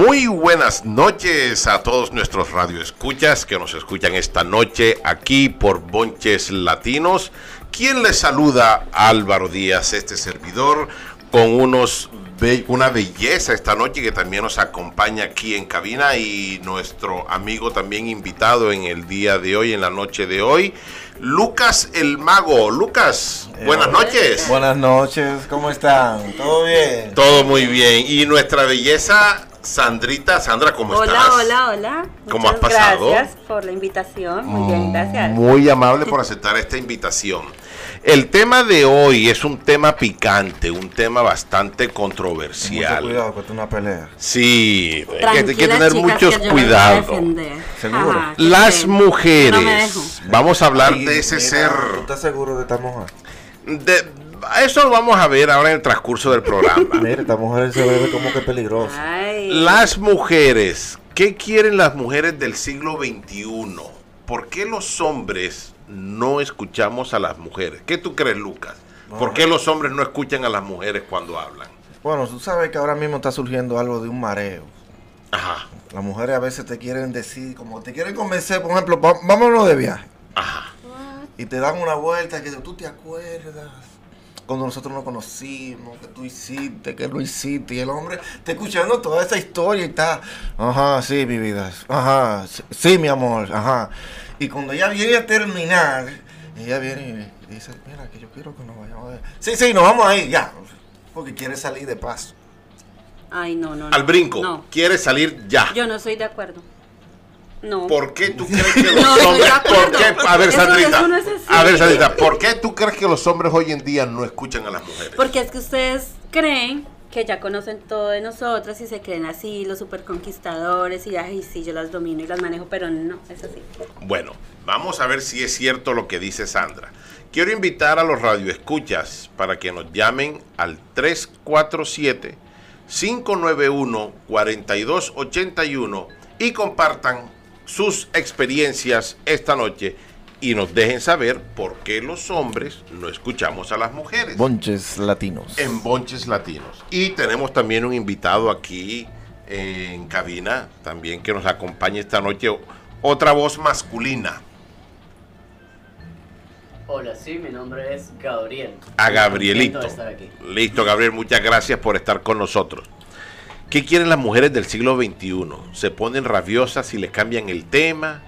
Muy buenas noches a todos nuestros radioescuchas que nos escuchan esta noche aquí por Bonches Latinos. Quien les saluda Álvaro Díaz, este servidor, con unos una belleza esta noche que también nos acompaña aquí en cabina y nuestro amigo también invitado en el día de hoy, en la noche de hoy, Lucas el Mago. Lucas, buenas eh, noches. Buenas noches, ¿cómo están? ¿Todo bien? Todo muy bien. Y nuestra belleza Sandrita, Sandra, ¿cómo estás? Hola, hola, hola. ¿Cómo has pasado? Gracias por la invitación. Muy bien, gracias. Muy amable por aceptar esta invitación. El tema de hoy es un tema picante, un tema bastante controversial. Mucho cuidado, que es una pelea. Sí, hay que, tener muchos cuidados. ¿Seguro? Las mujeres, vamos a hablar de ese ser. ¿Estás seguro de esta mujer? De, eso lo vamos a ver ahora en el transcurso del programa. Mira, esta mujer se ve como que peligrosa. Las mujeres, ¿qué quieren las mujeres del siglo XXI? ¿Por qué los hombres no escuchamos a las mujeres? ¿Qué tú crees, Lucas? ¿Por qué los hombres no escuchan a las mujeres cuando hablan? Bueno, tú sabes que ahora mismo está surgiendo algo de un mareo. Ajá. Las mujeres a veces te quieren decir, como te quieren convencer, por ejemplo, vámonos de viaje. Ajá. Y te dan una vuelta que tú te acuerdas cuando nosotros nos conocimos, que tú hiciste, que lo hiciste, y el hombre está escuchando toda esa historia y está, ajá, sí, mi vida, ajá, sí, mi amor, ajá. Y cuando ella viene a terminar, ella viene y dice, mira, que yo quiero que nos vayamos a ver. Sí, sí, nos vamos a ir, ya, porque quiere salir de paso. Ay, no, no. no Al brinco, no. quiere salir ya. Yo no soy de acuerdo. No. ¿Por qué tú crees que los hombres... ¿por qué? A ver, Sandrita. a ver, Sandrita, ¿por qué tú crees que los hombres hoy en día no escuchan a las mujeres? Porque es que ustedes creen que ya conocen todo de nosotras y se creen así, los super conquistadores y ay, sí, yo las domino y las manejo, pero no, es así. Bueno, vamos a ver si es cierto lo que dice Sandra. Quiero invitar a los radioescuchas para que nos llamen al 347 591 4281 y compartan sus experiencias esta noche y nos dejen saber por qué los hombres no escuchamos a las mujeres. Bonches latinos. En Bonches latinos. Y tenemos también un invitado aquí en cabina, también que nos acompaña esta noche, otra voz masculina. Hola, sí, mi nombre es Gabriel. A Gabrielito. Listo, Gabriel, muchas gracias por estar con nosotros. ¿Qué quieren las mujeres del siglo XXI? Se ponen rabiosas si le cambian el tema.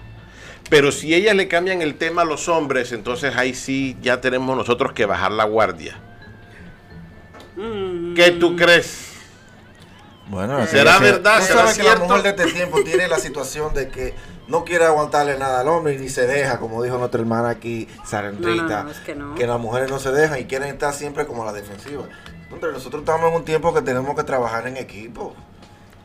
Pero si ellas le cambian el tema a los hombres, entonces ahí sí ya tenemos nosotros que bajar la guardia. Mm. ¿Qué tú crees? Bueno, ¿será verdad? ¿Será que la mujer de este tiempo tiene la situación de que no quiere aguantarle nada al hombre y ni se deja, como dijo nuestra hermana aquí, Sarendrita, que, que las mujeres no se dejan y quieren estar siempre como la defensiva nosotros estamos en un tiempo que tenemos que trabajar en equipo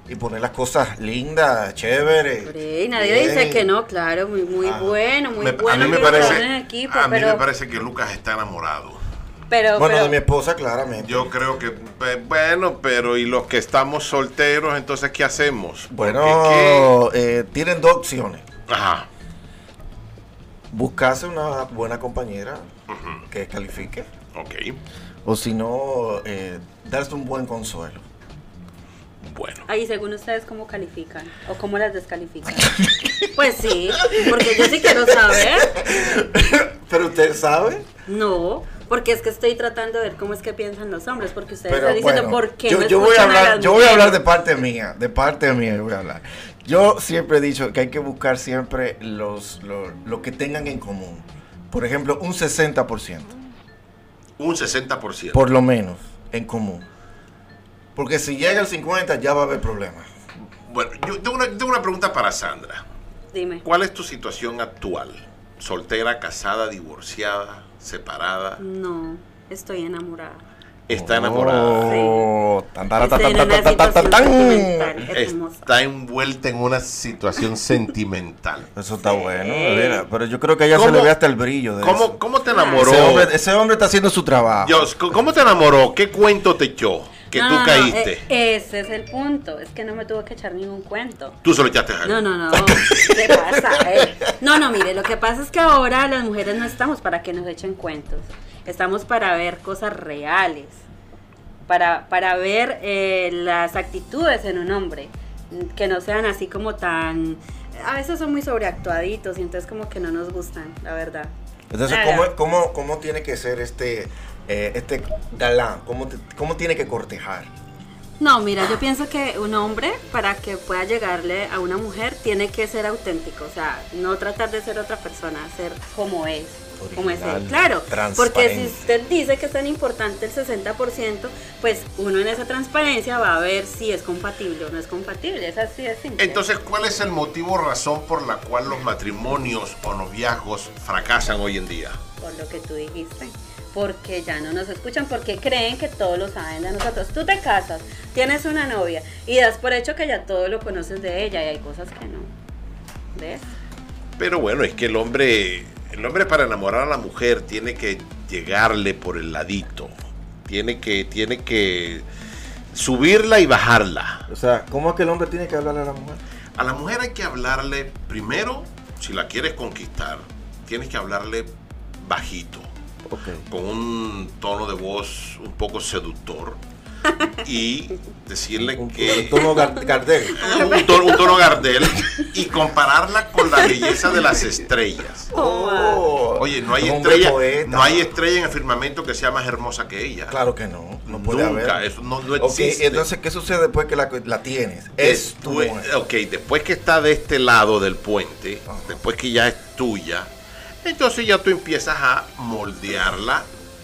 y poner las cosas lindas, chéveres. Sí, nadie dice que no, claro, muy, muy ah. bueno, muy bueno. A mí me parece, en equipo, a mí me parece que Lucas está enamorado. Pero, bueno, de mi esposa, claramente. Yo creo que, bueno, pero ¿y los que estamos solteros, entonces qué hacemos? Bueno, eh, tienen dos opciones. Ajá. Buscarse una buena compañera que califique. Ok o si no, eh, darse un buen consuelo. Bueno. Ahí, según ustedes, ¿cómo califican? ¿O cómo las descalifican? pues sí, porque yo sí quiero saber. ¿Pero usted sabe? No, porque es que estoy tratando de ver cómo es que piensan los hombres, porque ustedes están diciendo por qué yo, no yo voy a hablar, Yo voy a hablar de parte mía, de parte mía voy a hablar. Yo siempre he dicho que hay que buscar siempre los, lo que tengan en común. Por ejemplo, un 60%. Un 60%. Por lo menos, en común. Porque si llega el 50 ya va a haber problemas. Bueno, yo tengo una, tengo una pregunta para Sandra. Dime. ¿Cuál es tu situación actual? ¿Soltera, casada, divorciada, separada? No, estoy enamorada. Está enamorada. Oh, está envuelta en una situación sentimental. Eso está bueno, pero yo creo que a ella se le ve hasta el brillo. De ¿cómo, eso. ¿Cómo te enamoró? Ese hombre, está haciendo su trabajo. Dios, ¿cómo te enamoró? ¿Qué cuento te echó? Que tú caíste. Eh, ese es el punto. Es que no me tuvo que echar ningún cuento. Tú solo echaste a No, no, no. ¿Qué pasa? Eh, no, no, mire, lo que pasa es que ahora las mujeres no estamos para que nos echen cuentos. Estamos para ver cosas reales, para, para ver eh, las actitudes en un hombre. que no sean así como tan... A veces son muy sobreactuaditos y entonces como que no nos gustan, la verdad. Entonces. ¿cómo, cómo, cómo tiene que ser este, eh, este galán? ¿Cómo, te- ¿Cómo tiene que cortejar? No, mira, yo pienso que un hombre para que pueda llegarle a una mujer tiene que ser auténtico, o sea, no tratar de ser otra persona, ser como es, como es él. Original, Claro, porque si usted dice que es tan importante el 60%, pues uno en esa transparencia va a ver si es compatible o no es compatible, es así de simple. Entonces, ¿cuál es el motivo o razón por la cual los matrimonios o noviazgos fracasan hoy en día? por lo que tú dijiste. Porque ya no nos escuchan, porque creen que todo lo saben de nosotros. Tú te casas, tienes una novia y das por hecho que ya todo lo conoces de ella y hay cosas que no. ¿Ves? Pero bueno, es que el hombre, el hombre para enamorar a la mujer tiene que llegarle por el ladito. Tiene que, tiene que subirla y bajarla. O sea, ¿cómo es que el hombre tiene que hablarle a la mujer? A la mujer hay que hablarle primero, si la quieres conquistar, tienes que hablarle bajito, con un tono de voz un poco seductor y decirle Un, que un tono gar- Gardel. un tono, un tono Gardel y compararla con la belleza de las estrellas. Oh. Oye, no hay estrella, poeta. no hay estrella en el firmamento que sea más hermosa que ella. Claro que no. No puede Nunca, haber. eso no, no existe. entonces, ¿qué sucede después que la, la tienes? Es tu Después-. Ok, después que está de este lado del puente, Ajá. después que ya es tuya, entonces ya tú empiezas a moldearla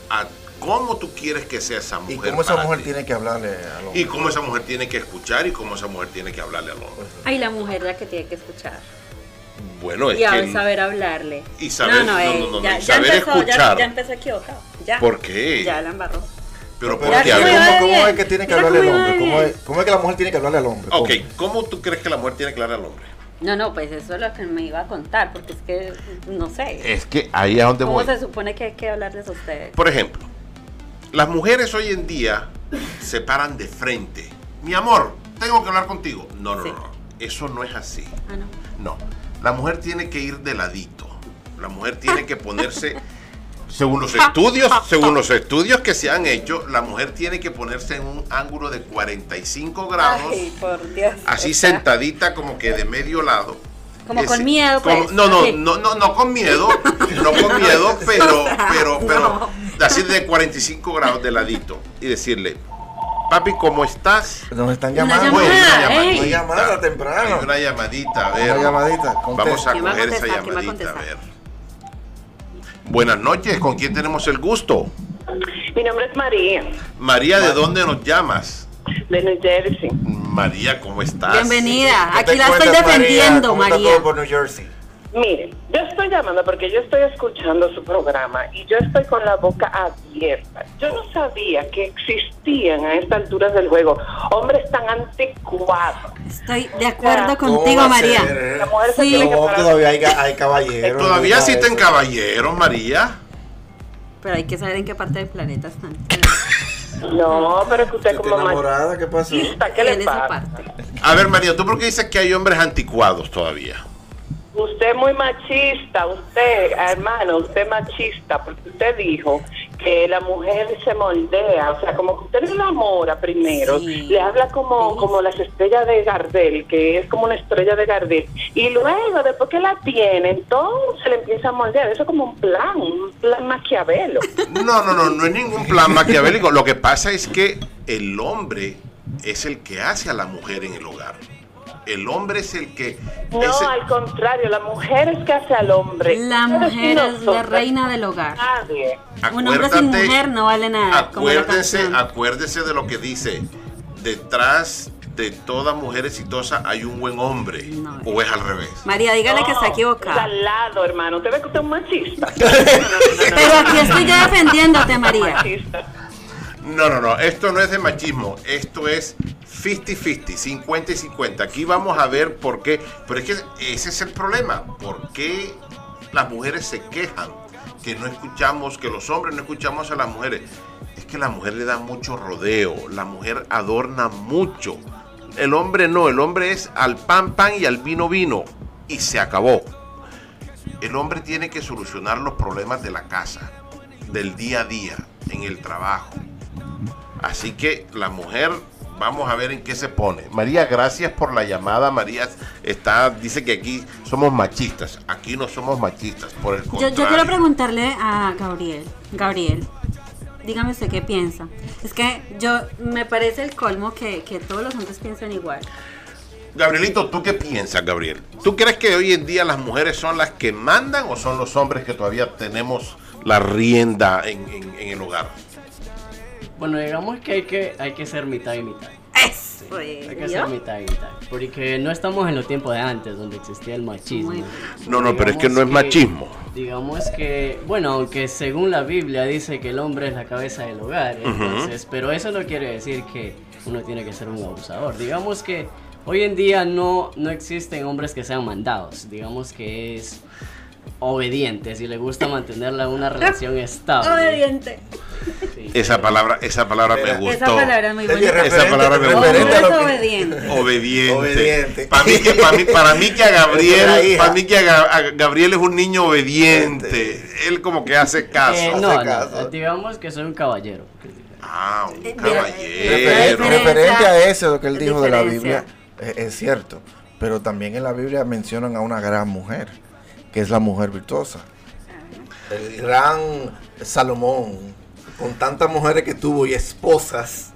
a cómo tú quieres que sea esa mujer. ¿Y cómo esa mujer ti. tiene que hablarle al hombre? Y cómo esa mujer tiene que escuchar y cómo esa mujer tiene que hablarle al hombre. Ay, la mujer la que tiene que escuchar. Bueno, es y que... saber hablarle. Y saber- no, no, no, eh, no, no, ya, y ya empezó, ya, escuchar. ya empezó equivocado. Ya. ¿Por qué? Ya la embarró. Pero Pero ¿por qué? Ya A se ver, me va ¿Cómo, cómo es que tiene que Mira hablarle al cómo hombre? ¿Cómo es, cómo es que la mujer tiene que hablarle al hombre? Ok, ¿Cómo? ¿cómo tú crees que la mujer tiene que hablarle al hombre? No, no, pues eso es lo que me iba a contar, porque es que no sé. Es que ahí es donde ¿Cómo voy. se supone que hay que hablarles a ustedes? Por ejemplo, las mujeres hoy en día se paran de frente. Mi amor, tengo que hablar contigo. No, no, Sí. no. Eso no es así. Ah, no. No. La mujer tiene que ir de ladito. La mujer tiene que ponerse, según los estudios, según los estudios que se han hecho, la mujer tiene que ponerse en un ángulo de 45 grados, Ay, por Dios. así Está- sentadita como que de medio lado. Como con miedo, como- pues. no, no, no, no, no con miedo, no con miedo, pero, pero, pero, No. Así de 45 grados de ladito y decirle, papi, ¿cómo estás? Nos están Una llamando. Bueno, llamada, una ey. Una llamada temprano. Hay una llamadita, a ver. Una llamadita. Vamos a ¿Quién va a coger esa llamadita, a ver. Buenas noches, ¿con quién tenemos el gusto? Mi nombre es María, María, ¿de dónde nos llamas? de New Jersey. María, ¿cómo estás? Bienvenida. ¿Qué te Aquí la estoy defendiendo, ¿Cómo está María. todo por New Jersey? Mire, yo estoy llamando porque yo estoy escuchando su programa y yo estoy con la boca abierta. Yo no sabía que existían a estas alturas del juego hombres tan anticuados. Estoy de acuerdo ¿Cómo contigo, María. La mujer se Sí. tiene que No, parar. todavía hay, hay caballeros. Todavía diga existen caballeros, María. Pero hay que saber en qué parte del planeta están. No, pero que usted ¿Está como enamorada? ¿Qué pasó? machista, ¿qué en le esa pasa? parte. A ver, María, ¿tú por qué dices que hay hombres anticuados todavía? Usted es muy machista, usted, hermano, usted es machista, porque usted dijo que la mujer se moldea, o sea, como que usted le enamora primero, Sí. le habla como, Sí. como las estrellas de Gardel, que es como una estrella de Gardel, y luego, después que la tiene, entonces le empieza a moldear, eso es como un plan, un plan maquiavelo. No, no, no, no es ningún plan maquiavélico. Lo que pasa es que el hombre es el que hace a la mujer en el hogar. El hombre es el que... No, el- al contrario, la mujer es que hace al hombre. La mujer es la reina del hogar. Nadie. Un hombre sin mujer no vale nada. Acuérdese, acuérdese de lo que dice. Detrás de toda mujer exitosa hay un buen hombre. No. o es al revés. María, dígale que está equivocada. al lado, hermano. ¿Usted ve que usted es un machista? Pero aquí estoy yo defendiéndote, María. No, no, no. Esto no es de machismo. Esto es 50-50, 50 y 50. Aquí vamos a ver por qué. Pero es que ese es el problema. ¿Por qué las mujeres se quejan? Que no escuchamos, que los hombres no escuchamos a las mujeres. Es que la mujer le da mucho rodeo. La mujer adorna mucho. El hombre no. El hombre es al pan, pan y al vino, vino. Y se acabó. El hombre tiene que solucionar los problemas de la casa, del día a día, en el trabajo. Así que la mujer Vamos a ver en qué se pone. María, gracias por la llamada. María está, dice que aquí somos machistas. Aquí no somos machistas, por el Yo, contrario. yo quiero preguntarle a Gabriel. Gabriel, dígame usted qué piensa. Es que yo me parece el colmo que, que todos los hombres piensan igual. Gabrielito, ¿tú qué piensas, Gabriel? ¿Tú crees que hoy en día las mujeres son las que mandan o son los hombres que todavía tenemos la rienda en, en- en el hogar? Bueno, digamos que hay que, hay que ser mitad y mitad. Eso es. Hay que ser mitad y mitad. Porque no estamos en los tiempos de antes, donde existía el machismo. No, no, pero es que no es machismo. Digamos que, bueno, aunque según la Biblia dice que el hombre es la cabeza del hogar, entonces, pero eso no quiere decir que uno tiene que ser un abusador. Digamos que hoy en día no, no existen hombres que sean mandados. Digamos que es obedientes y le gusta mantenerla una relación estable. Obediente. Esa palabra, esa palabra me Esa gustó. Esa palabra es muy bonita. Esa palabra me que- obediente. Obediente. Obediente. Para mí, que, para, mí, para mí que a Gabriel, para mí que a, Gabriel es un niño obediente. Él como que hace caso. Eh, hace no, digamos que soy un caballero. Ah, un Eh, caballero. Referente, diferencia- referente a eso, lo que él dijo de la. Biblia, es, es cierto. Pero también en la Biblia mencionan a una gran mujer, que es la mujer virtuosa. El gran Salomón, con tantas mujeres que tuvo y esposas,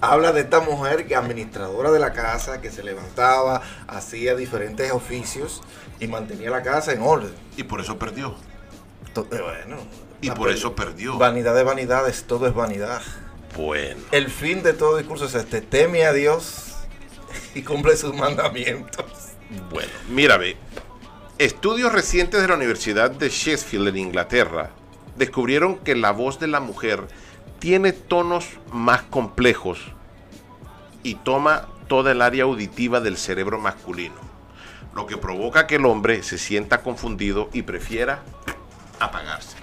habla de esta mujer que administradora de la casa, que se levantaba, hacía diferentes oficios y mantenía la casa en orden. Y por eso perdió. Eh, Bueno, Y por per- eso perdió. Vanidad de vanidades, todo es vanidad. Bueno. El fin de todo discurso es este, teme a Dios y cumple sus mandamientos. Bueno, mira, ve. Estudios recientes de la Universidad de Sheffield en Inglaterra descubrieron que la voz de la mujer tiene tonos más complejos y toma toda el área auditiva del cerebro masculino, lo que provoca que el hombre se sienta confundido y prefiera apagarse.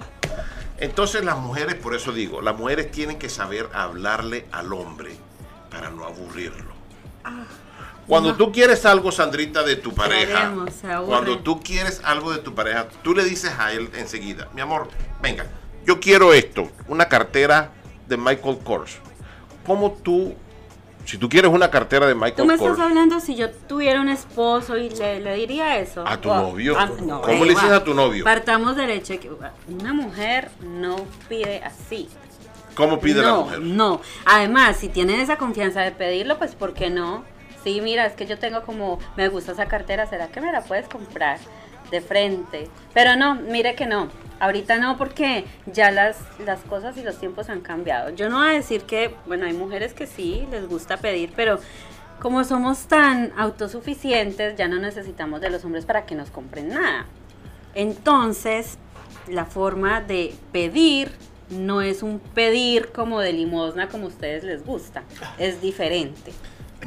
Entonces las mujeres, por eso digo, las mujeres tienen que saber hablarle al hombre para no aburrirlo. Cuando No. tú quieres algo, Sandrita, de tu pareja, cuando tú quieres algo de tu pareja, tú le dices a él enseguida, mi amor, venga, yo quiero esto, una cartera de Michael Kors. ¿Cómo tú, si tú quieres una cartera de Tú Michael me estás Kors, hablando si yo tuviera un esposo y le, le diría eso. A tu novio. a- ¿Cómo le dices a tu novio? Partamos de que una mujer no pide así. cómo pide la no, mujer? No, además, si tienen esa confianza de pedirlo, pues ¿por qué no? Sí, mira, es que yo tengo como, me gusta esa cartera, ¿será que me la puedes comprar de frente? Pero no, mire que no, ahorita no, porque ya las, las cosas y los tiempos han cambiado. Yo no voy a decir que, bueno, hay mujeres que sí, les gusta pedir, pero como somos tan autosuficientes, ya no necesitamos de los hombres para que nos compren nada. Entonces, la forma de pedir no es un pedir como de limosna como a ustedes les gusta, es diferente.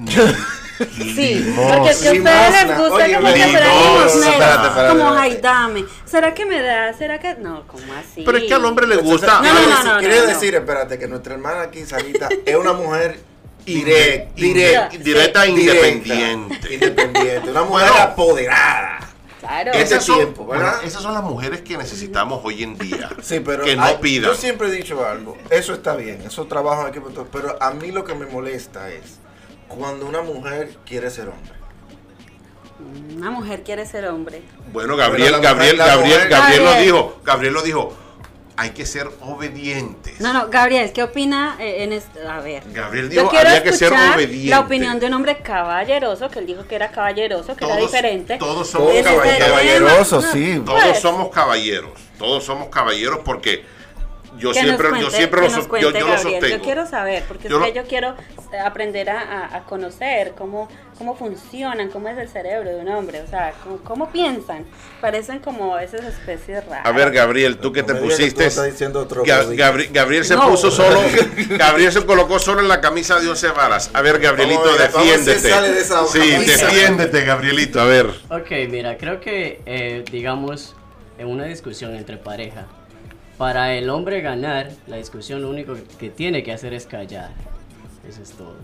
Sí, porque es que a ustedes les gusta Oye, como que espérate, como ay dame, ¿será que me da? ¿Será que no? ¿Cómo así? Pero es que al hombre le gusta. No, no, quiere no, decir- no, quiere no. decir, espérate, que nuestra hermana aquí, Sarita, es una mujer direct, direct, directa e directa, independiente. Independiente, una mujer Bueno. apoderada. Claro. Ese Esas son, tiempo, ¿verdad? bueno, esas son las mujeres que necesitamos hoy en día. Sí, pero que no hay- pidan. yo siempre he dicho algo, eso está bien, eso trabajo en equipo, todo, pero a mí lo que me molesta es cuando una mujer quiere ser hombre. Una mujer quiere ser hombre. Bueno, Gabriel, Gabriel, Gabriel, mujer- Gabriel lo dijo. Gabriel lo dijo. Hay que ser obedientes. No, no, Gabriel, ¿qué opina eh, en esto? A ver. Gabriel dijo, había que ser obediente. La opinión de un hombre caballeroso, que él dijo que era caballeroso, que era Todos- diferente. todos somos En este caballeros. tema, Caballeroso, no, sí. Todos pues, somos caballeros. Todos somos caballeros porque yo siempre, nos yo cuente- siempre lo, cuente, yo, yo lo Gabriel. sostengo. Yo quiero saber, porque Yo es que lo- yo quiero aprender a, a- conocer cómo, cómo funcionan, cómo es el cerebro de un hombre, o sea, cómo, cómo piensan. Parecen como esas especies raras. A ver, Gabriel, tú que te pusiste. otro Ga- rodillo. Gabri- Gabriel se No. puso solo. Gabriel se colocó solo en la camisa de once varas. A ver, Gabrielito, si defiéndete. de sí, camisa. defiéndete, Gabrielito. A ver. Ok, mira, creo que, eh, digamos, en una discusión entre pareja, para el hombre ganar, la discusión lo único que tiene que hacer es callar. Eso es todo.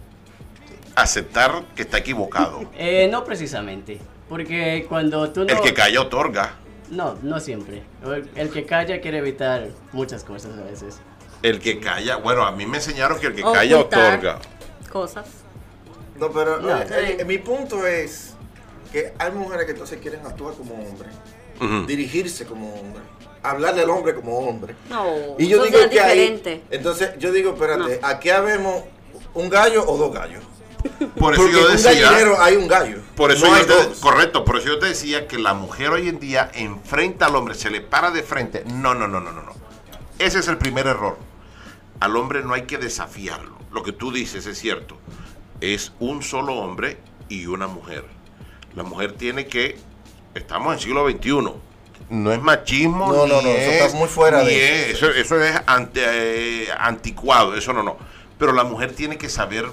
Aceptar que está equivocado. Eh, no precisamente, porque cuando tú no... El que calla otorga. No, no siempre. El, el que calla quiere evitar muchas cosas a veces. El que calla, bueno, a mí me enseñaron que el que Ocultar calla otorga. Cosas. No, pero No, eh, no eh, mi punto es que hay mujeres que entonces quieren actuar como dirigirse como hombre, hablarle al hombre como hombre. No, Y yo digo es que ahí, diferente. entonces yo digo, espérate, No. aquí habemos un gallo o dos gallos. Por eso Porque yo en un decía. gallinero hay un gallo. Por eso no hay yo te, dos. correcto, por eso yo te decía que la mujer hoy en día enfrenta al hombre, se le para de frente. No, no, no, no, no, no. Ese es el primer error. Al hombre no hay que desafiarlo. Lo que tú dices es cierto. Es un solo hombre y una mujer. La mujer tiene que. Estamos en siglo XXI. No es machismo. No, ni no, no, eso es- está muy fuera de es- eso. Eso es eh, anticuado. Eso no, no. Pero la mujer tiene que saber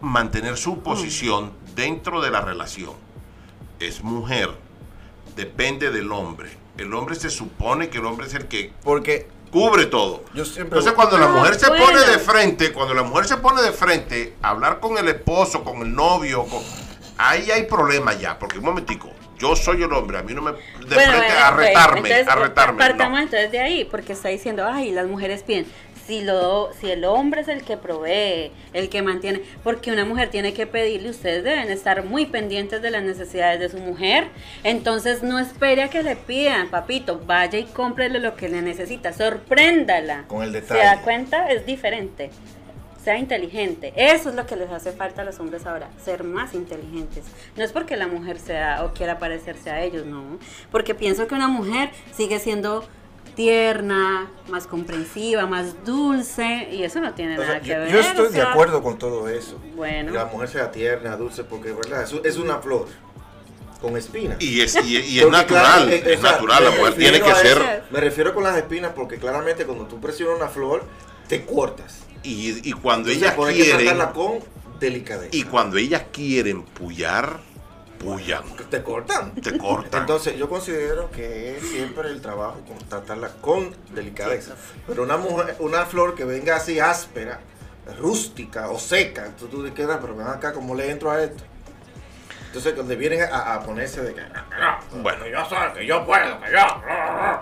mantener su posición dentro de la relación. Es mujer, depende del hombre. El hombre se supone que el hombre es el que Porque cubre todo. Yo siempre- Entonces cuando la Ah, mujer se bueno. pone de frente, cuando la mujer se pone de frente hablar con el esposo, con el novio, con- ahí hay problema ya, porque un momentico, yo soy el hombre, a mí no me de Bueno, frente a ok, retarme, entonces, a retarme. Partamos no. entonces de ahí, porque está diciendo, ay, las mujeres bien. Si, lo, si el hombre es el que provee, el que mantiene, porque una mujer tiene que pedirle, ustedes deben estar muy pendientes de las necesidades de su mujer. Entonces no espere a que le pidan, papito, vaya y cómprele lo que le necesita, sorpréndala. Con el ¿Se detalle. da cuenta? Es diferente. Sea inteligente. Eso es lo que les hace falta a los hombres ahora, ser más inteligentes. No es porque la mujer sea o quiera parecerse a ellos, no. Porque pienso que una mujer sigue siendo tierna, más comprensiva, más dulce, y eso no tiene o sea, nada que yo, ver. yo estoy o de acuerdo con todo eso. Bueno. Que la mujer sea tierna, dulce, porque verdad, es, es una flor con espinas. Y es, y, y es natural, claro, es sea, natural, la mujer tiene que ser... Me refiero con las espinas porque claramente cuando tú presionas una flor, te cortas. Y, y cuando Entonces, ellas que quieren, tratarla con delicadeza. y cuando ellas quieren pullar, pullan, te cortan. te cortan. Entonces yo considero que es siempre el trabajo con tratarla con delicadeza. Pero una mujer, una flor que venga así áspera, rústica o seca, tú, tú te quedas, pero ven acá, ¿cómo le entro a esto? Entonces cuando vienen a, a ponerse de que Bueno. yo soy, que yo puedo, que yo.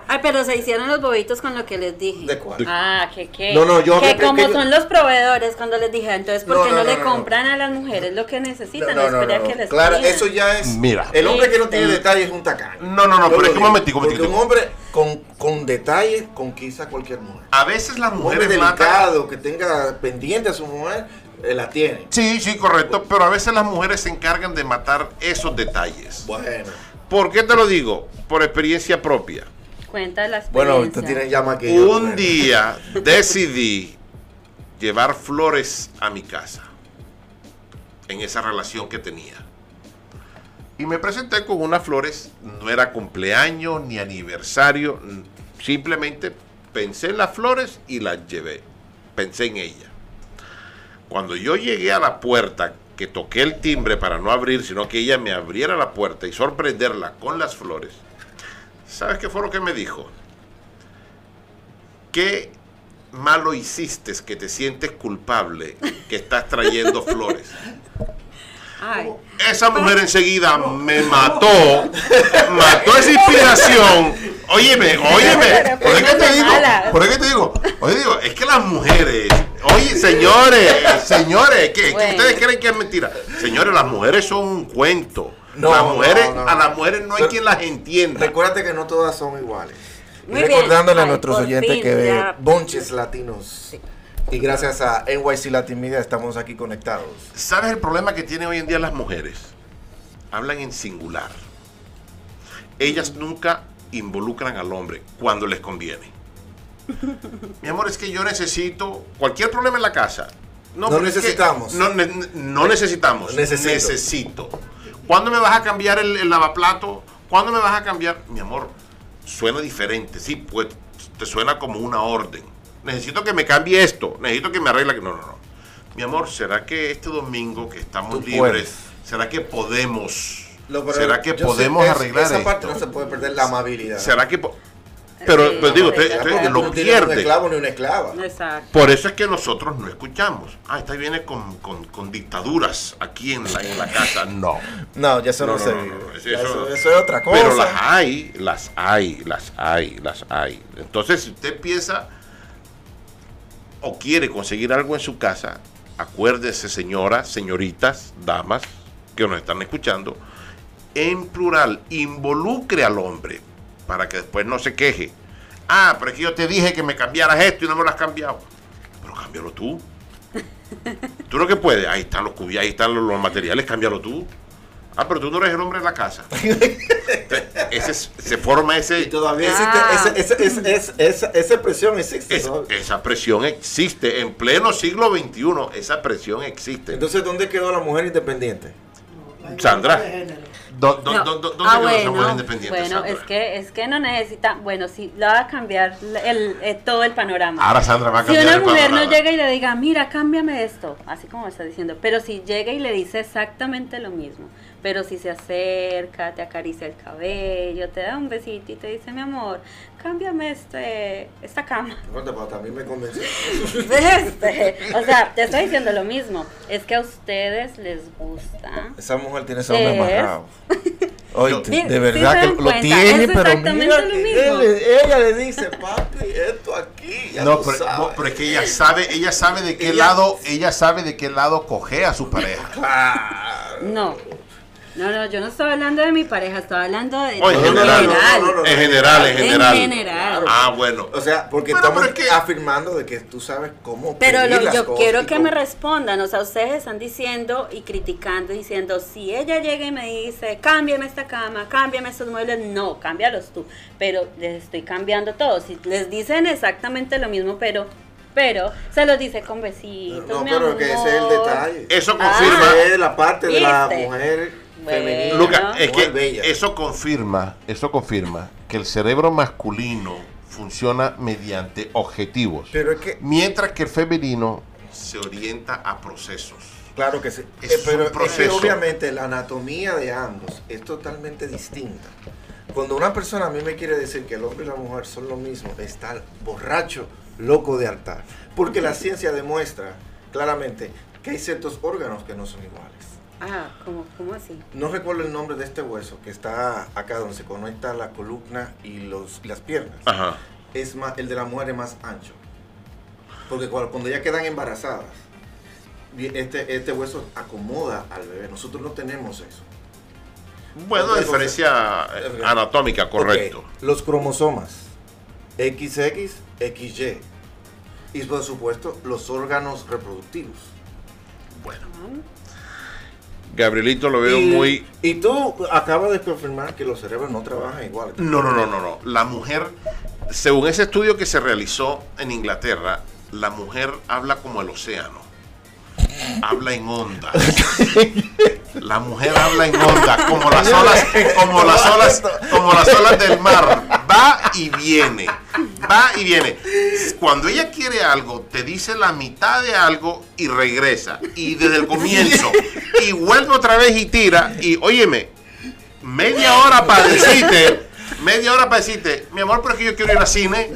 Ay, pero se hicieron los bobitos con lo que les dije. ¿De cuál? Ah, que qué. No, no, yo Que como que yo- son los proveedores cuando les dije, entonces, ¿por No, qué no, no, no, le no, no. compran a las mujeres lo que necesitan? No, No, no, no, espera no. que les Claro, eso ya es. Mira. El hombre que no tiene detalles es un tacaño. No, no, no, Yo pero es que un momentico, un Porque momentico. un hombre con, con detalles conquista a cualquier mujer. A veces las Un hombre mujeres matan... delicado, que tenga pendiente a su mujer, la tiene. Sí, sí, correcto, pero a veces las mujeres se encargan de matar esos detalles. Bueno. ¿Por qué te lo digo? Por experiencia propia. Cuenta la Bueno, usted tiene llama que yo. Un bueno. día decidí llevar flores a mi casa en esa relación que tenía. Y me presenté con unas flores, no era cumpleaños ni aniversario, simplemente pensé en las flores y las llevé. Pensé en ella. Cuando yo llegué a la puerta, que toqué el timbre para no abrir, sino que ella me abriera la puerta y sorprenderla con las flores, ¿sabes qué fue lo que me dijo? ¿Qué malo hiciste que te sientes culpable que estás trayendo flores? Ay, Esa mujer enseguida me mató, mató esa inspiración. Óyeme, óyeme, por eso que te digo, por que te digo, oye, digo, es que las mujeres, oye, señores, señores, que, Bueno. ustedes creen que es mentira. Señores, las mujeres son un cuento. No, las mujeres, no, no. a las mujeres no hay Pero- quien las entienda. Recuérdate que no todas son iguales. Y Muy bien. recordándole a Ay, nuestros oyentes fin, que ya. Bonches Latinos. Y gracias a NYC Latin Media estamos aquí conectados. ¿Sabes el problema que tienen hoy en día las mujeres? Hablan en singular. Ellas nunca involucran al hombre cuando les conviene. Mi amor, es que yo necesito cualquier problema en la casa. No necesitamos. no, ne- no necesitamos. Necesito. Necesito. ¿Cuándo me vas a cambiar el, el lavaplato? ¿Cuándo me vas a cambiar? Mi amor, suena diferente. Sí, pues te suena como una orden. Necesito que me cambie esto. Necesito que me arregle. No, no, no. Mi amor, ¿será que este domingo que estamos Tú libres, puedes. ¿será que podemos? Lo- ¿Será que sé podemos es- arreglar Esa esto? parte no se puede perder la amabilidad. ¿Será que Pero, Sí, pero digo, usted, usted Porque lo no tiene un pierde. esclavo ni una esclava. exacto. Por eso es que nosotros no escuchamos. Ah, esta viene con, con- con dictaduras aquí en la, en la casa. No. No, ya eso no, No, no, se no, vive. no, eso- eso- es otra cosa. Pero las hay, las hay, las hay, las hay. Entonces, si usted piensa o quiere conseguir algo en su casa, acuérdense señoras, señoritas, damas que nos están escuchando, en plural, involucre al hombre para que después no se queje. Ah, pero es que yo te dije que me cambiaras esto y no me lo has cambiado. Pero cámbialo tú. Tú lo que puedes, ahí están los cubos, ahí están los, los materiales, cámbialo tú. Ah, pero tú no eres el hombre de la casa. ese, es- se forma Y ese, todavía Ah. existe esa, esa, esa, esa, esa, esa presión existe. es- ¿no? esa presión existe en pleno siglo XXI. Esa presión existe. Entonces, ¿dónde quedó la mujer independiente? Sandra, ¿dó- dó- No. dó- ¿dónde ah, bueno, es que es que no necesita, bueno, sí, le va a cambiar el, eh, todo el panorama. Ahora Sandra va a si cambiar una el mujer no llega y le diga, mira, cámbiame esto, así como está diciendo, pero si llega y le dice exactamente lo mismo, pero si se acerca, te acaricia el cabello, te da un besito y te dice, mi amor, cámbiame este, esta cama. Pero también me convenció. Este, o sea, te estoy diciendo lo mismo, es que a ustedes les gusta. Esa mujer tiene ese hombre amarrado. Oye, de sí verdad que lo tiene, es pero exactamente mira lo mismo. él- ella le dice, papi, esto aquí, ya No, pero, sabes". no, pero es que ella sabe, ella sabe de qué Ella- lado, ella sabe de qué lado coge a su pareja. Claro. No. No, no, yo no estoy hablando de mi pareja, estoy hablando de Oh, en en general. general. No, no, no, no. En general, en En general. general. Ah, bueno. O sea, porque Bueno, estamos afirmando de que tú sabes cómo Pero pedir lo- las yo cosas quiero que cómo- me respondan, o sea, ustedes están diciendo y criticando, diciendo, si ella llega y me dice, cámbiame esta cama, cámbiame estos muebles, no, cámbialos tú, pero les estoy cambiando todo, si les dicen exactamente lo mismo, pero, pero, se los dice con besitos, No, mi pero que ese es el detalle. Eso Ah. confirma. Es la parte de la mujer Bueno. femenina. Luca, es mujer que bella. eso confirma, eso confirma que el cerebro masculino funciona mediante objetivos, Pero es que, mientras que el femenino se orienta a procesos. claro que sí. Es Eh, pero un es que proceso. obviamente la anatomía de ambos es totalmente distinta. Cuando una persona a mí me quiere decir que el hombre y la mujer son lo mismo, está borracho, loco de altar. Porque la ciencia demuestra claramente que hay ciertos órganos que no son iguales. Ah, ¿cómo, cómo así? No recuerdo el nombre de este hueso que está acá donde se conecta la columna y los, las piernas. Ajá. Es más, el de la mujer es más ancho. Porque cuando, cuando ya quedan embarazadas, este, este hueso acomoda al bebé. Nosotros no tenemos eso. Bueno, diferencia eh, Ok. anatómica, correcto. Los cromosomas XX, XY. Y por supuesto, los órganos reproductivos. Bueno. Gabrielito lo veo y, muy... y tú acabas de confirmar que los cerebros no trabajan igual. No, no, no, no, no. La mujer, según ese estudio que se realizó en Inglaterra, la mujer habla como el océano. Habla en ondas. La mujer habla en ondas, como las olas, como las olas, como las olas del mar. Va y viene. Va y viene. Cuando ella quiere algo, te dice la mitad de algo y regresa. Y desde el comienzo. Y vuelve otra vez y tira. Y óyeme, media hora para decirte, media hora para decirte, mi amor, pero es que yo quiero ir al cine.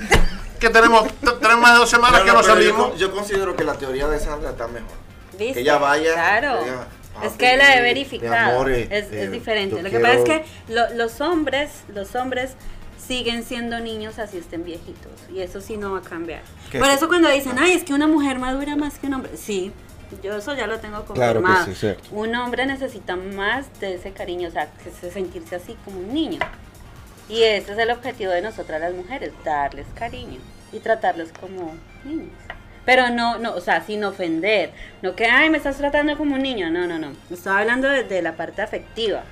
Que tenemos, tenemos más de dos semanas No, que no, no pero yo salimos. Yo, considero que la teoría de Sandra está mejor. ¿Viste? Que ella vaya. Claro. que diga, es "Papi, que la he verificado. amor, eh, es, eh, es diferente. Lo que pasa es que lo- los hombres, los hombres siguen siendo niños así estén viejitos. Y eso sí no va a cambiar. ¿Qué? Por eso cuando dicen, ay, es que una mujer madura más que un hombre. Sí, yo eso ya lo tengo Claro que confirmado. sí, cierto. Un hombre necesita más de ese cariño, o sea, que se- sentirse así como un niño. Y ese es el objetivo de nosotras las mujeres, darles cariño y tratarlos como niños. Pero no, no, o sea, sin ofender. No que, ay, me estás tratando como un niño. No, no, no. Estoy hablando de, de la parte afectiva.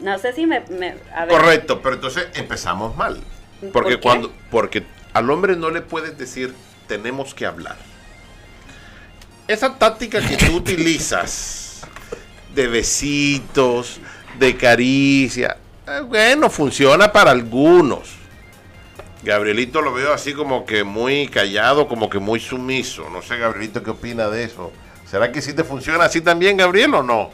No sé si me... me- a ver. Correcto, pero entonces empezamos mal. ¿Por Porque cuando, porque al hombre no le puedes decir tenemos que hablar. Esa táctica que tú utilizas de besitos, de caricia, eh, bueno, funciona para algunos. Gabrielito lo veo así como que muy callado, como que muy sumiso. No sé, Gabrielito, ¿qué opina de eso? ¿Será que sí te funciona así también, Gabriel, o no?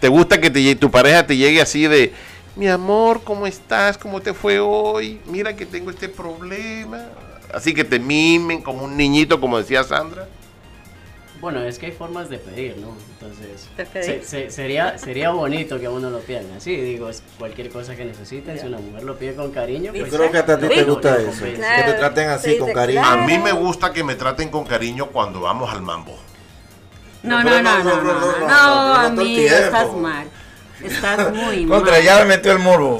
¿Te gusta que te, tu pareja te llegue así de, mi amor, ¿cómo estás? ¿Cómo te fue hoy? Mira que tengo este problema. Así que te mimen como un niñito, como decía Sandra. Bueno, es que hay formas de pedir, ¿no? Entonces, se- se- sería, sería bonito que uno lo pida así. Digo, es cualquier cosa que necesiten, si una mujer lo pide con cariño, Yo pues, creo que hasta a ti te gusta eso. Que te traten así Sí, con cariño. claro. A mí me gusta que me traten con cariño cuando vamos al mambo. No, no, no, no, no, no, amigo, estás mal. Estás muy mal. Contra, ya me metió el morbo.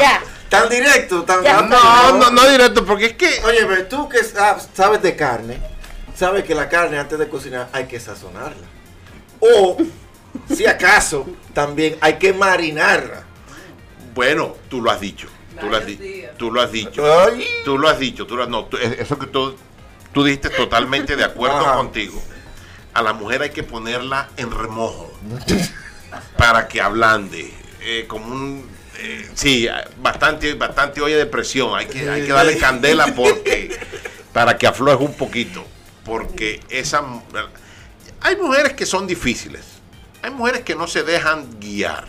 Ya. Tan directo, tan No, no, no directo, porque es que. Oye, pero tú que sabes de carne, sabes que la carne antes de cocinar hay que sazonarla. O, si acaso, también hay que marinarla. Bueno, tú lo has dicho. Tú lo, has tú lo has dicho. Tú lo has dicho. Tú lo has, no, tú, eso que tú, tú dijiste totalmente de acuerdo Ajá. contigo. A la mujer hay que ponerla en remojo para que ablande. eh, como un. eh, sí, bastante, bastante olla de presión. Hay que, hay que darle candela porque para que afloje un poquito. Porque esa. Hay mujeres que son difíciles. Hay mujeres que no se dejan guiar.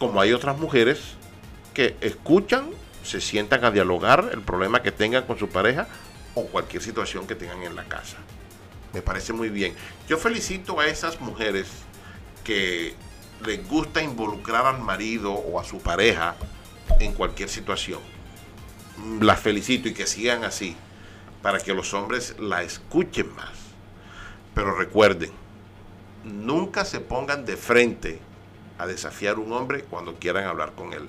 Como hay otras mujeres que escuchan, se sientan a dialogar el problema que tengan con su pareja o cualquier situación que tengan en la casa. Me parece muy bien. Yo felicito a esas mujeres que les gusta involucrar al marido o a su pareja en cualquier situación. Las felicito y que sigan así para que los hombres la escuchen más. Pero recuerden, nunca se pongan de frente a desafiar a un hombre cuando quieran hablar con él.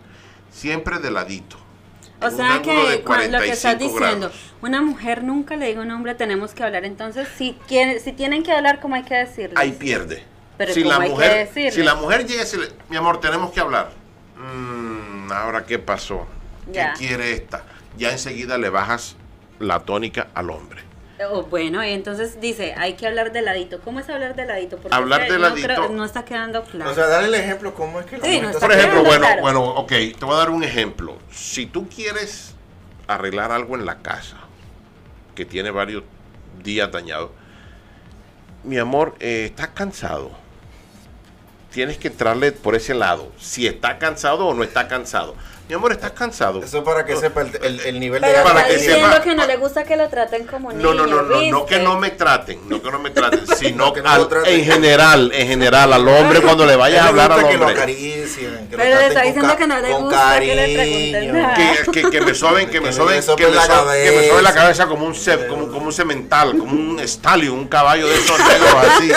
Siempre de ladito. O sea que lo que estás 45 diciendo, grados. una mujer nunca le diga a un hombre tenemos que hablar, entonces si quiere, si tienen que hablar, ¿cómo hay que decirlo? Ahí pierde. Pero si ¿cómo la mujer, si la mujer llega y dice, mi amor, tenemos que hablar. Mm, ahora qué pasó, Ya. qué quiere esta. Ya enseguida le bajas la tónica al hombre. O bueno, y entonces dice, hay que hablar de ladito. ¿Cómo es hablar de ladito? Porque Hablar de no ladito- creo- no está quedando claro. O sea, dale el ejemplo, ¿cómo es que lo Sí, no Por ejemplo, bueno, claro. bueno, ok, te voy a dar un ejemplo. Si tú quieres arreglar algo en la casa que tiene varios días dañado, mi amor, eh, ¿estás cansado? Tienes que entrarle por ese lado. Si está cansado o no está cansado. Mi amor, ¿estás cansado? Eso para que sepa el, el- el nivel de Pero para está que diciendo sepa- que no le gusta que lo traten como niño, No, no, no, no, no que no me traten, no que no me traten, sino Que no al- lo traten. en general, en general, al hombre cuando le vayas a hablar al que lo acaricien, que lo Pero le traten está con diciendo que no le gusta que le pregunten cariño. nada. que, que, que me soben, que me Que soben, le que me la soben, que me soben la cabeza. como un como, como un cemental, como un estalio, un caballo de esos negros así,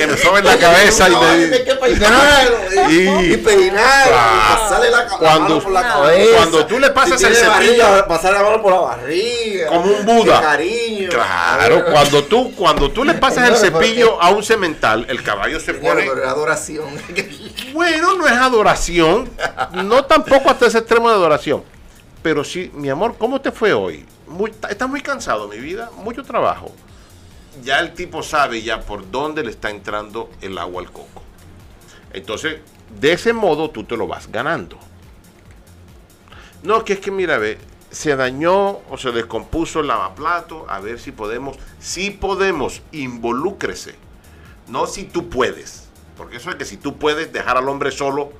que me soben la cabeza y me hay que peinarlo, Y- y, peinarlo, Ah, y pasarle la, cuando- mano por la no. cabeza. Cuando tú le pasas Si el cepillo- barriga, pasar la mano por la barriga. como un Buda. Cariño. Claro, cuando tú, cuando tú le pasas el Señores, ¿por cepillo a un cemental, el caballo se pone pero es adoración. Bueno, no es adoración, no tampoco hasta ese extremo de adoración. Pero sí, mi amor, ¿cómo te fue hoy? Muy- ¿Estás muy cansado, mi vida? Mucho trabajo. Ya el tipo sabe ya por dónde le está entrando el agua al coco. Entonces, de ese modo tú te lo vas ganando. No, que es que mira, ve, se dañó o se descompuso el lavaplato, a ver si podemos, si podemos, involúcrese. No si tú puedes. Porque eso es que si tú puedes dejar al hombre solo,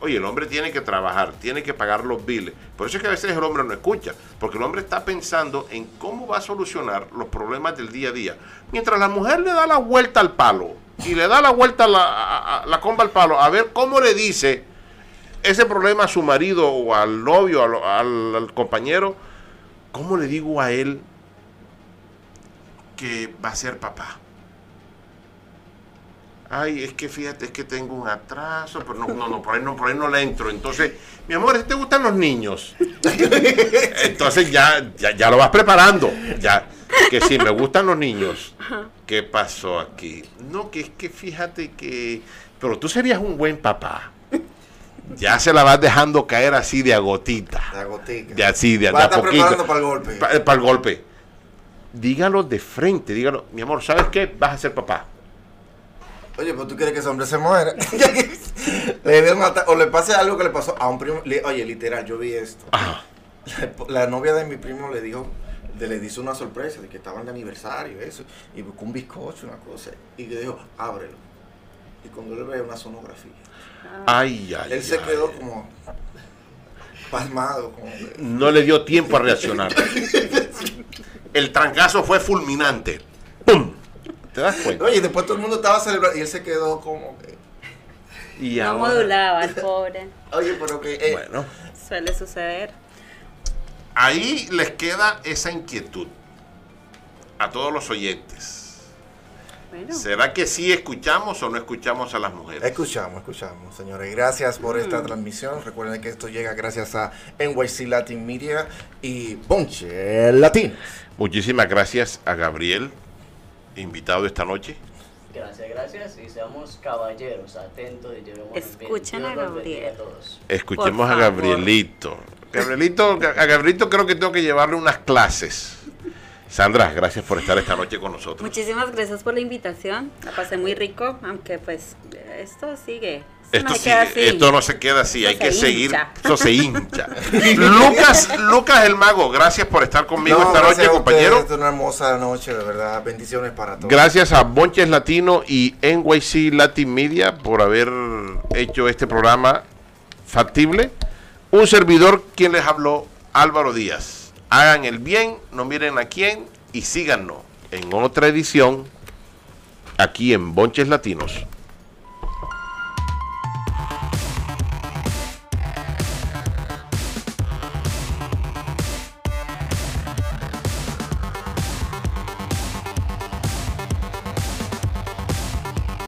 oye, el hombre tiene que trabajar, tiene que pagar los biles. Por eso es que a veces el hombre no escucha, porque el hombre está pensando en cómo va a solucionar los problemas del día a día. Mientras la mujer le da la vuelta al palo y le da la vuelta a la, a- la comba al palo, a ver cómo le dice ese problema a su marido o al novio, al- al compañero, ¿cómo le digo a él que va a ser papá? Ay, es que fíjate, es que tengo un atraso, pero no, no, no, por ahí no, por ahí no le entro. Entonces, mi amor, ¿te gustan los niños? Entonces ya, ya, ya lo vas preparando. Ya, que si me gustan los niños, ¿qué pasó aquí? No, que es que fíjate que. Pero tú serías un buen papá. Ya se la vas dejando caer así de a gotita. La gotica. De así, de, de Va a poquito. preparando para el golpe. Pa- para el golpe. Dígalo de frente, dígalo, mi amor, ¿sabes qué? Vas a ser papá. Oye, pero tú quieres que ese hombre se muera. le dé un ata- o le pase algo que le pasó a un primo. Le- oye, literal, yo vi esto. Ajá. La, la novia de mi primo le dijo, de- le hizo una sorpresa de que estaban de aniversario, eso, y buscó un bizcocho, una cosa, y le dijo, ábrelo. Y cuando él ve una sonografía, Ay, ay, él se ay. quedó como pasmado, como No le dio tiempo a reaccionar. el trancazo fue fulminante. ¿Te das cuenta? Oye, y después todo el mundo estaba celebrando y él se quedó como que. Y No ahora- modulaba el pobre. Oye, pero que. eh, Bueno, Suele suceder. ahí les queda esa inquietud a todos los oyentes. Bueno, ¿Será que sí escuchamos o no escuchamos a las mujeres? Escuchamos, escuchamos, señores. Gracias por esta transmisión. Recuerden que esto llega gracias a NYC Latin Media y Ponche Latino. Muchísimas gracias a Gabriel, invitado esta noche. Gracias, gracias. Y seamos caballeros, atentos y llevemos. Escuchen a Gabriel. a. Escuchemos a. Gabrielito. Gabrielito, a Gabrielito creo que tengo que llevarle unas clases. Sandra, gracias por estar esta noche con nosotros. muchísimas gracias por la invitación. La pasé muy rico, aunque pues esto sigue. Esto, Esto, no queda así. esto no se queda así, Esto hay se que seguir. hincha. Eso se hincha. Lucas, Lucas el Mago, gracias por estar conmigo No, esta noche, a compañero. Es una hermosa noche, de verdad. Bendiciones para todos. Gracias a Bonches Latino y NYC Latin Media por haber hecho este programa factible. Un servidor quien les habló, Álvaro Díaz. Hagan el bien, no miren a quién y síganos en otra edición aquí en Bonches Latinos.